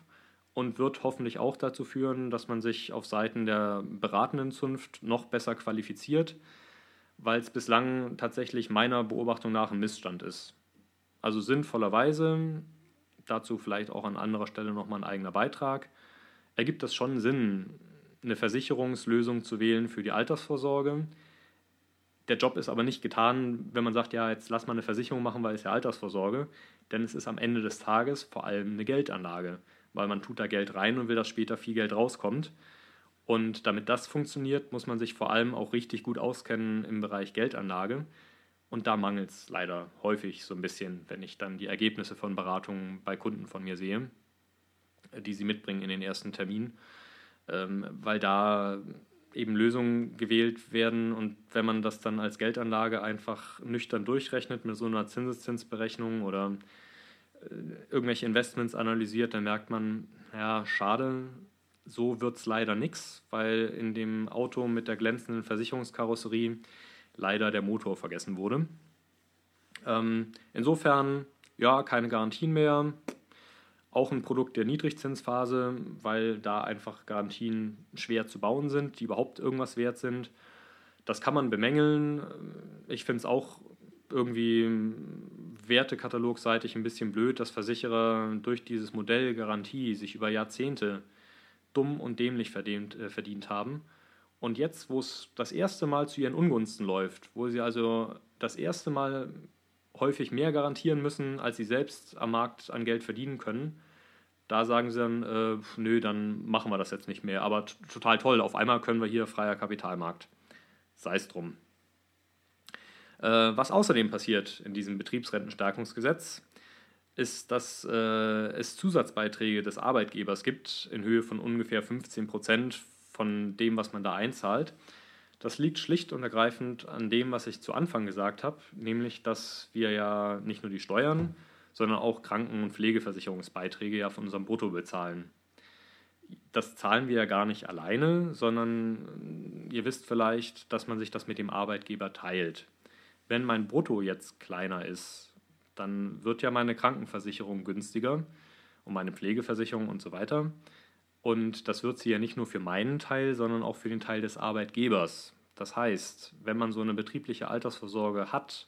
und wird hoffentlich auch dazu führen, dass man sich auf Seiten der beratenden Zunft noch besser qualifiziert, weil es bislang tatsächlich meiner Beobachtung nach ein Missstand ist. Also sinnvollerweise, dazu vielleicht auch an anderer Stelle nochmal ein eigener Beitrag, ergibt es schon Sinn, eine Versicherungslösung zu wählen für die Altersvorsorge, der Job ist aber nicht getan, wenn man sagt, ja, jetzt lass mal eine Versicherung machen, weil es ja Altersvorsorge. Denn es ist am Ende des Tages vor allem eine Geldanlage, weil man tut da Geld rein und will, dass später viel Geld rauskommt. Und damit das funktioniert, muss man sich vor allem auch richtig gut auskennen im Bereich Geldanlage. Und da mangelt es leider häufig so ein bisschen, wenn ich dann die Ergebnisse von Beratungen bei Kunden von mir sehe, die sie mitbringen in den ersten Termin. Ähm, weil da eben Lösungen gewählt werden und wenn man das dann als Geldanlage einfach nüchtern durchrechnet mit so einer Zinseszinsberechnung oder äh, irgendwelche Investments analysiert, dann merkt man, ja, schade, so wird es leider nichts, weil in dem Auto mit der glänzenden Versicherungskarosserie leider der Motor vergessen wurde. Ähm, insofern, ja, keine Garantien mehr, auch ein Produkt der Niedrigzinsphase, weil da einfach Garantien schwer zu bauen sind, die überhaupt irgendwas wert sind. Das kann man bemängeln. Ich finde es auch irgendwie wertekatalogseitig ein bisschen blöd, dass Versicherer durch dieses Modell Garantie sich über Jahrzehnte dumm und dämlich verdient, äh, verdient haben. Und jetzt, wo es das erste Mal zu ihren Ungunsten läuft, wo sie also das erste Mal häufig mehr garantieren müssen, als sie selbst am Markt an Geld verdienen können. Da sagen sie dann, äh, nö, dann machen wir das jetzt nicht mehr. Aber total toll, auf einmal können wir hier freier Kapitalmarkt. Sei es drum. Äh, was außerdem passiert in diesem Betriebsrentenstärkungsgesetz, ist, dass äh, es Zusatzbeiträge des Arbeitgebers gibt in Höhe von ungefähr 15 Prozent von dem, was man da einzahlt. Das liegt schlicht und ergreifend an dem, was ich zu Anfang gesagt habe, nämlich, dass wir ja nicht nur die Steuern, sondern auch Kranken- und Pflegeversicherungsbeiträge ja von unserem Brutto bezahlen. Das zahlen wir ja gar nicht alleine, sondern ihr wisst vielleicht, dass man sich das mit dem Arbeitgeber teilt. Wenn mein Brutto jetzt kleiner ist, dann wird ja meine Krankenversicherung günstiger und meine Pflegeversicherung und so weiter. Und das wird sie ja nicht nur für meinen Teil, sondern auch für den Teil des Arbeitgebers. Das heißt, wenn man so eine betriebliche Altersvorsorge hat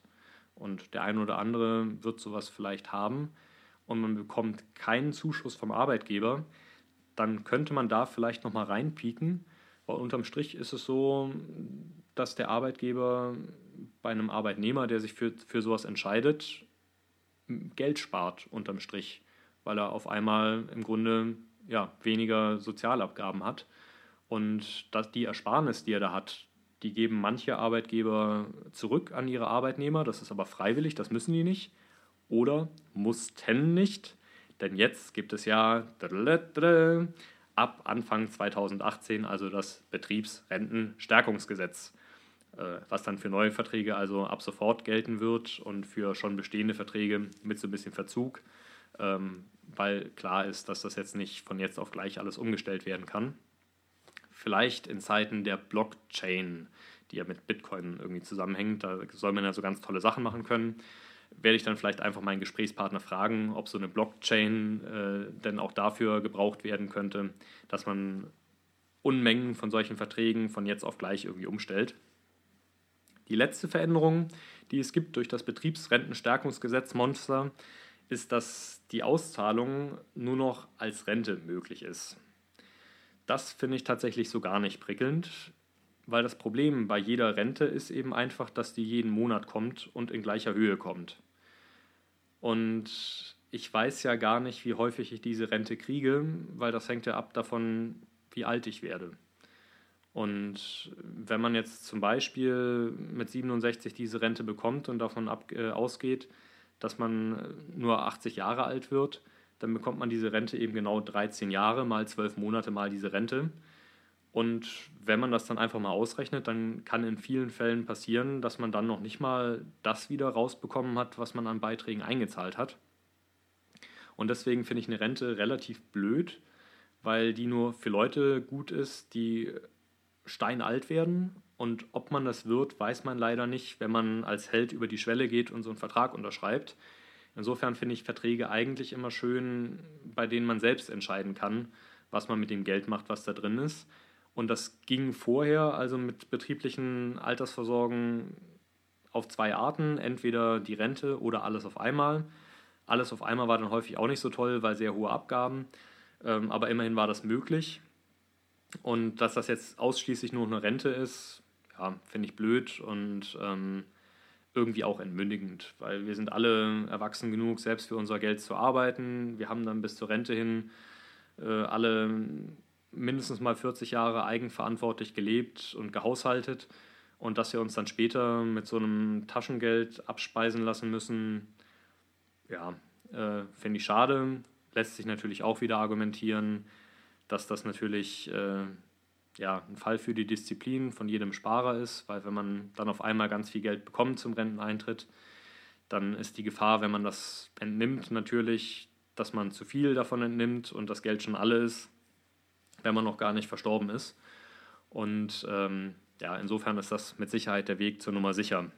und der eine oder andere wird sowas vielleicht haben und man bekommt keinen Zuschuss vom Arbeitgeber, dann könnte man da vielleicht nochmal reinpieken, weil unterm Strich ist es so, dass der Arbeitgeber bei einem Arbeitnehmer, der sich für, für sowas entscheidet, Geld spart unterm Strich, weil er auf einmal im Grunde ja, weniger Sozialabgaben hat. Und dass die Ersparnis, die er da hat, die geben manche Arbeitgeber zurück an ihre Arbeitnehmer, das ist aber freiwillig, das müssen die nicht. Oder mussten nicht, denn jetzt gibt es ja ab Anfang 2018 also das Betriebsrentenstärkungsgesetz. äh, was dann für neue Verträge also ab sofort gelten wird und für schon bestehende Verträge mit so ein bisschen Verzug, ähm, weil klar ist, dass das jetzt nicht von jetzt auf gleich alles umgestellt werden kann. Vielleicht in Zeiten der Blockchain, die ja mit Bitcoin irgendwie zusammenhängt, da soll man ja so ganz tolle Sachen machen können werde ich dann vielleicht einfach meinen Gesprächspartner fragen, ob so eine Blockchain äh, denn auch dafür gebraucht werden könnte, dass man Unmengen von solchen Verträgen von jetzt auf gleich irgendwie umstellt. Die letzte Veränderung, die es gibt durch das Betriebsrentenstärkungsgesetz Monster, ist, dass die Auszahlung nur noch als Rente möglich ist. Das finde ich tatsächlich so gar nicht prickelnd, weil das Problem bei jeder Rente ist eben einfach, dass die jeden Monat kommt und in gleicher Höhe kommt. Und ich weiß ja gar nicht, wie häufig ich diese Rente kriege, weil das hängt ja ab davon, wie alt ich werde. Und wenn man jetzt zum Beispiel mit 67 diese Rente bekommt und davon ab, äh, ausgeht, dass man nur 80 Jahre alt wird, dann bekommt man diese Rente eben genau 13 Jahre mal 12 Monate mal diese Rente. Und wenn man das dann einfach mal ausrechnet, dann kann in vielen Fällen passieren, dass man dann noch nicht mal das wieder rausbekommen hat, was man an Beiträgen eingezahlt hat. Und deswegen finde ich eine Rente relativ blöd, weil die nur für Leute gut ist, die steinalt werden. Und ob man das wird, weiß man leider nicht, wenn man als Held über die Schwelle geht und so einen Vertrag unterschreibt. Insofern finde ich Verträge eigentlich immer schön, bei denen man selbst entscheiden kann, was man mit dem Geld macht, was da drin ist. Und das ging vorher also mit betrieblichen Altersversorgung auf zwei Arten, entweder die Rente oder alles auf einmal. Alles auf einmal war dann häufig auch nicht so toll, weil sehr hohe Abgaben, ähm, aber immerhin war das möglich. Und dass das jetzt ausschließlich nur eine Rente ist, ja, finde ich blöd und ähm, irgendwie auch entmündigend, weil wir sind alle erwachsen genug, selbst für unser Geld zu arbeiten. Wir haben dann bis zur Rente hin äh, alle mindestens mal 40 Jahre eigenverantwortlich gelebt und gehaushaltet und dass wir uns dann später mit so einem Taschengeld abspeisen lassen müssen, ja, äh, finde ich schade. Lässt sich natürlich auch wieder argumentieren, dass das natürlich äh, ja, ein Fall für die Disziplin von jedem Sparer ist, weil wenn man dann auf einmal ganz viel Geld bekommt zum Renteneintritt, dann ist die Gefahr, wenn man das entnimmt, natürlich, dass man zu viel davon entnimmt und das Geld schon alle ist wenn man noch gar nicht verstorben ist. Und ähm, ja, insofern ist das mit Sicherheit der Weg zur Nummer sicher.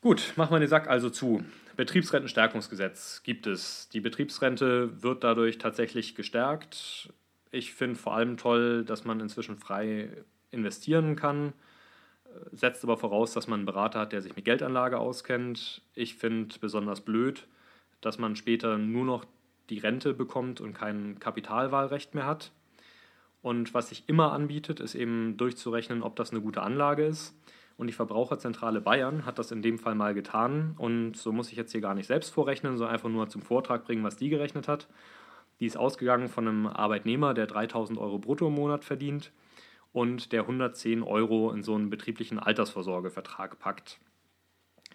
Gut, machen wir den Sack also zu. Betriebsrentenstärkungsgesetz gibt es. Die Betriebsrente wird dadurch tatsächlich gestärkt. Ich finde vor allem toll, dass man inzwischen frei investieren kann. Setzt aber voraus, dass man einen Berater hat, der sich mit Geldanlage auskennt. Ich finde besonders blöd, dass man später nur noch die Rente bekommt und kein Kapitalwahlrecht mehr hat. Und was sich immer anbietet, ist eben durchzurechnen, ob das eine gute Anlage ist. Und die Verbraucherzentrale Bayern hat das in dem Fall mal getan. Und so muss ich jetzt hier gar nicht selbst vorrechnen, sondern einfach nur zum Vortrag bringen, was die gerechnet hat. Die ist ausgegangen von einem Arbeitnehmer, der 3000 Euro brutto im Monat verdient und der 110 Euro in so einen betrieblichen Altersvorsorgevertrag packt.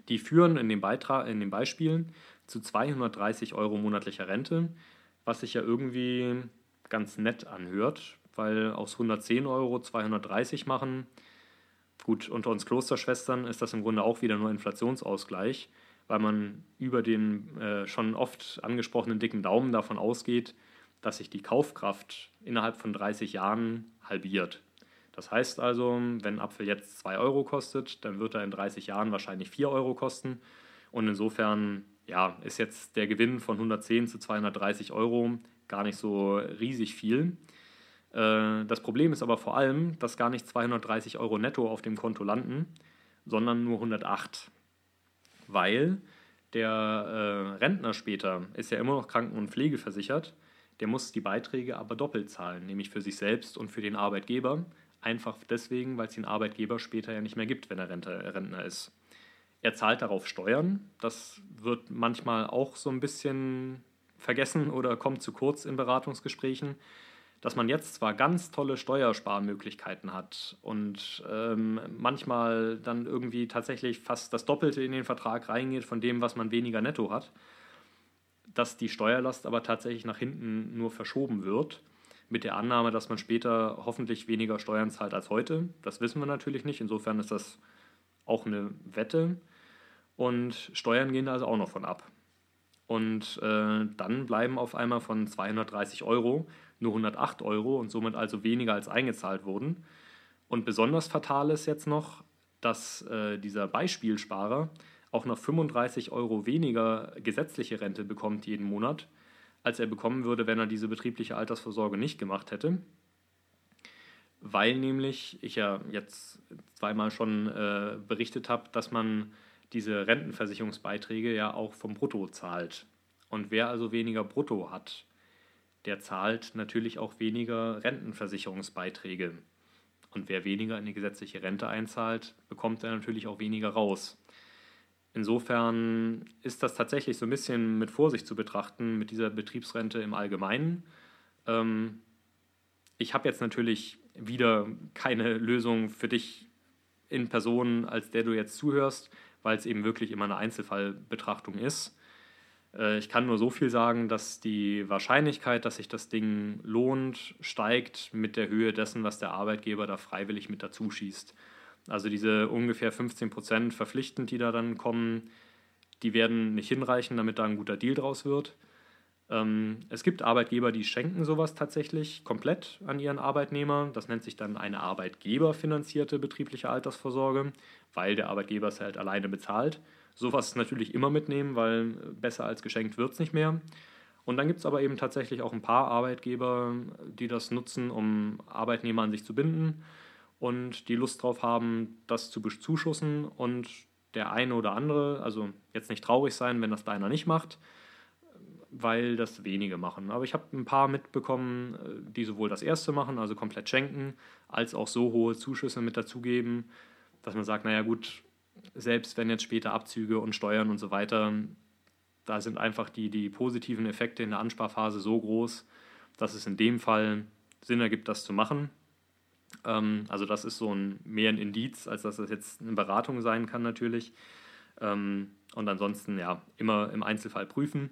Die führen in den, Beitrag, in den Beispielen zu 230 Euro monatlicher Rente, was sich ja irgendwie ganz nett anhört, weil aus 110 Euro 230 machen. Gut, unter uns Klosterschwestern ist das im Grunde auch wieder nur Inflationsausgleich, weil man über den äh, schon oft angesprochenen dicken Daumen davon ausgeht, dass sich die Kaufkraft innerhalb von 30 Jahren halbiert. Das heißt also, wenn Apfel jetzt 2 Euro kostet, dann wird er in 30 Jahren wahrscheinlich 4 Euro kosten. Und insofern ja, ist jetzt der Gewinn von 110 zu 230 Euro gar nicht so riesig viel. Äh, das Problem ist aber vor allem, dass gar nicht 230 Euro netto auf dem Konto landen, sondern nur 108. Weil der äh, Rentner später ist ja immer noch kranken- und pflegeversichert, der muss die Beiträge aber doppelt zahlen, nämlich für sich selbst und für den Arbeitgeber. Einfach deswegen, weil es den Arbeitgeber später ja nicht mehr gibt, wenn er Rentner ist. Er zahlt darauf Steuern. Das wird manchmal auch so ein bisschen vergessen oder kommt zu kurz in Beratungsgesprächen. Dass man jetzt zwar ganz tolle Steuersparmöglichkeiten hat und ähm, manchmal dann irgendwie tatsächlich fast das Doppelte in den Vertrag reingeht von dem, was man weniger netto hat, dass die Steuerlast aber tatsächlich nach hinten nur verschoben wird, mit der Annahme, dass man später hoffentlich weniger Steuern zahlt als heute. Das wissen wir natürlich nicht. Insofern ist das auch eine Wette. Und Steuern gehen da also auch noch von ab. Und äh, dann bleiben auf einmal von 230 Euro nur 108 Euro und somit also weniger als eingezahlt wurden. Und besonders fatal ist jetzt noch, dass äh, dieser Beispielsparer auch noch 35 Euro weniger gesetzliche Rente bekommt jeden Monat, als er bekommen würde, wenn er diese betriebliche Altersvorsorge nicht gemacht hätte. Weil nämlich ich ja jetzt zweimal schon äh, berichtet habe, dass man diese Rentenversicherungsbeiträge ja auch vom Brutto zahlt. Und wer also weniger Brutto hat, der zahlt natürlich auch weniger Rentenversicherungsbeiträge. Und wer weniger in die gesetzliche Rente einzahlt, bekommt er natürlich auch weniger raus. Insofern ist das tatsächlich so ein bisschen mit Vorsicht zu betrachten mit dieser Betriebsrente im Allgemeinen. Ähm, ich habe jetzt natürlich wieder keine Lösung für dich in Person, als der du jetzt zuhörst, weil es eben wirklich immer eine Einzelfallbetrachtung ist. Äh, ich kann nur so viel sagen, dass die Wahrscheinlichkeit, dass sich das Ding lohnt, steigt mit der Höhe dessen, was der Arbeitgeber da freiwillig mit dazu schießt. Also diese ungefähr 15 Prozent verpflichtend, die da dann kommen, die werden nicht hinreichen, damit da ein guter Deal draus wird. Ähm, es gibt Arbeitgeber, die schenken sowas tatsächlich komplett an ihren Arbeitnehmer. Das nennt sich dann eine arbeitgeberfinanzierte betriebliche Altersvorsorge, weil der Arbeitgeber es halt alleine bezahlt. Sowas natürlich immer mitnehmen, weil besser als geschenkt wird es nicht mehr. Und dann gibt es aber eben tatsächlich auch ein paar Arbeitgeber, die das nutzen, um Arbeitnehmer an sich zu binden und die Lust drauf haben, das zu bezuschussen und der eine oder andere, also jetzt nicht traurig sein, wenn das deiner nicht macht, weil das wenige machen. Aber ich habe ein paar mitbekommen, die sowohl das erste machen, also komplett schenken, als auch so hohe Zuschüsse mit dazugeben, dass man sagt, naja gut, selbst wenn jetzt später Abzüge und Steuern und so weiter, da sind einfach die, die positiven Effekte in der Ansparphase so groß, dass es in dem Fall Sinn ergibt, das zu machen. Ähm, also das ist so ein mehr ein Indiz, als dass das jetzt eine Beratung sein kann natürlich. Ähm, und ansonsten ja immer im Einzelfall prüfen.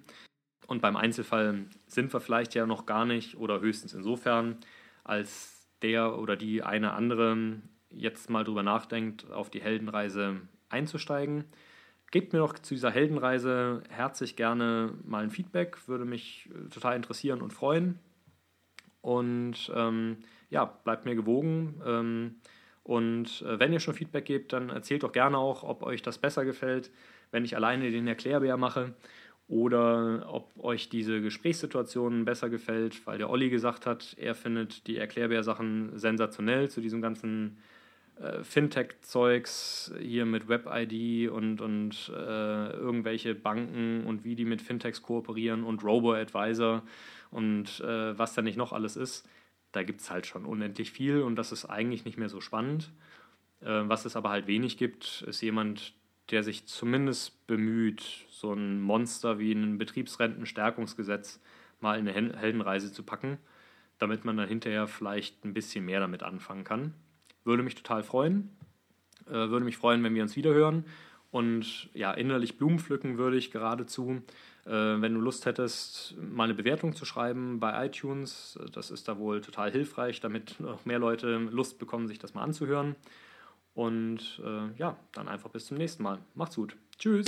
Und beim Einzelfall sind wir vielleicht ja noch gar nicht oder höchstens insofern, als der oder die eine andere jetzt mal drüber nachdenkt, auf die Heldenreise einzusteigen. Gebt mir doch zu dieser Heldenreise herzlich gerne mal ein Feedback, würde mich äh, total interessieren und freuen. Und ähm, ja, bleibt mir gewogen. Ähm, und äh, wenn ihr schon Feedback gebt, dann erzählt doch gerne auch, ob euch das besser gefällt, wenn ich alleine den Erklärbär mache oder ob euch diese Gesprächssituation besser gefällt, weil der Olli gesagt hat, er findet die Erklärbär-Sachen sensationell zu diesem ganzen äh, Fintech-Zeugs hier mit Web-ID und, und äh, irgendwelche Banken und wie die mit Fintechs kooperieren und Robo-Advisor und äh, was da nicht noch alles ist. Da gibt es halt schon unendlich viel und das ist eigentlich nicht mehr so spannend. Äh, was es aber halt wenig gibt, ist jemand, der sich zumindest bemüht, so ein Monster wie ein Betriebsrentenstärkungsgesetz mal in eine Heldenreise zu packen, damit man dann hinterher vielleicht ein bisschen mehr damit anfangen kann. Würde mich total freuen. Äh, würde mich freuen, wenn wir uns wiederhören. Und ja, innerlich Blumen pflücken würde ich geradezu. Äh, wenn du Lust hättest, mal eine Bewertung zu schreiben bei iTunes, das ist da wohl total hilfreich, damit noch mehr Leute Lust bekommen, sich das mal anzuhören. Und äh, ja, dann einfach bis zum nächsten Mal. Macht's gut. Tschüss.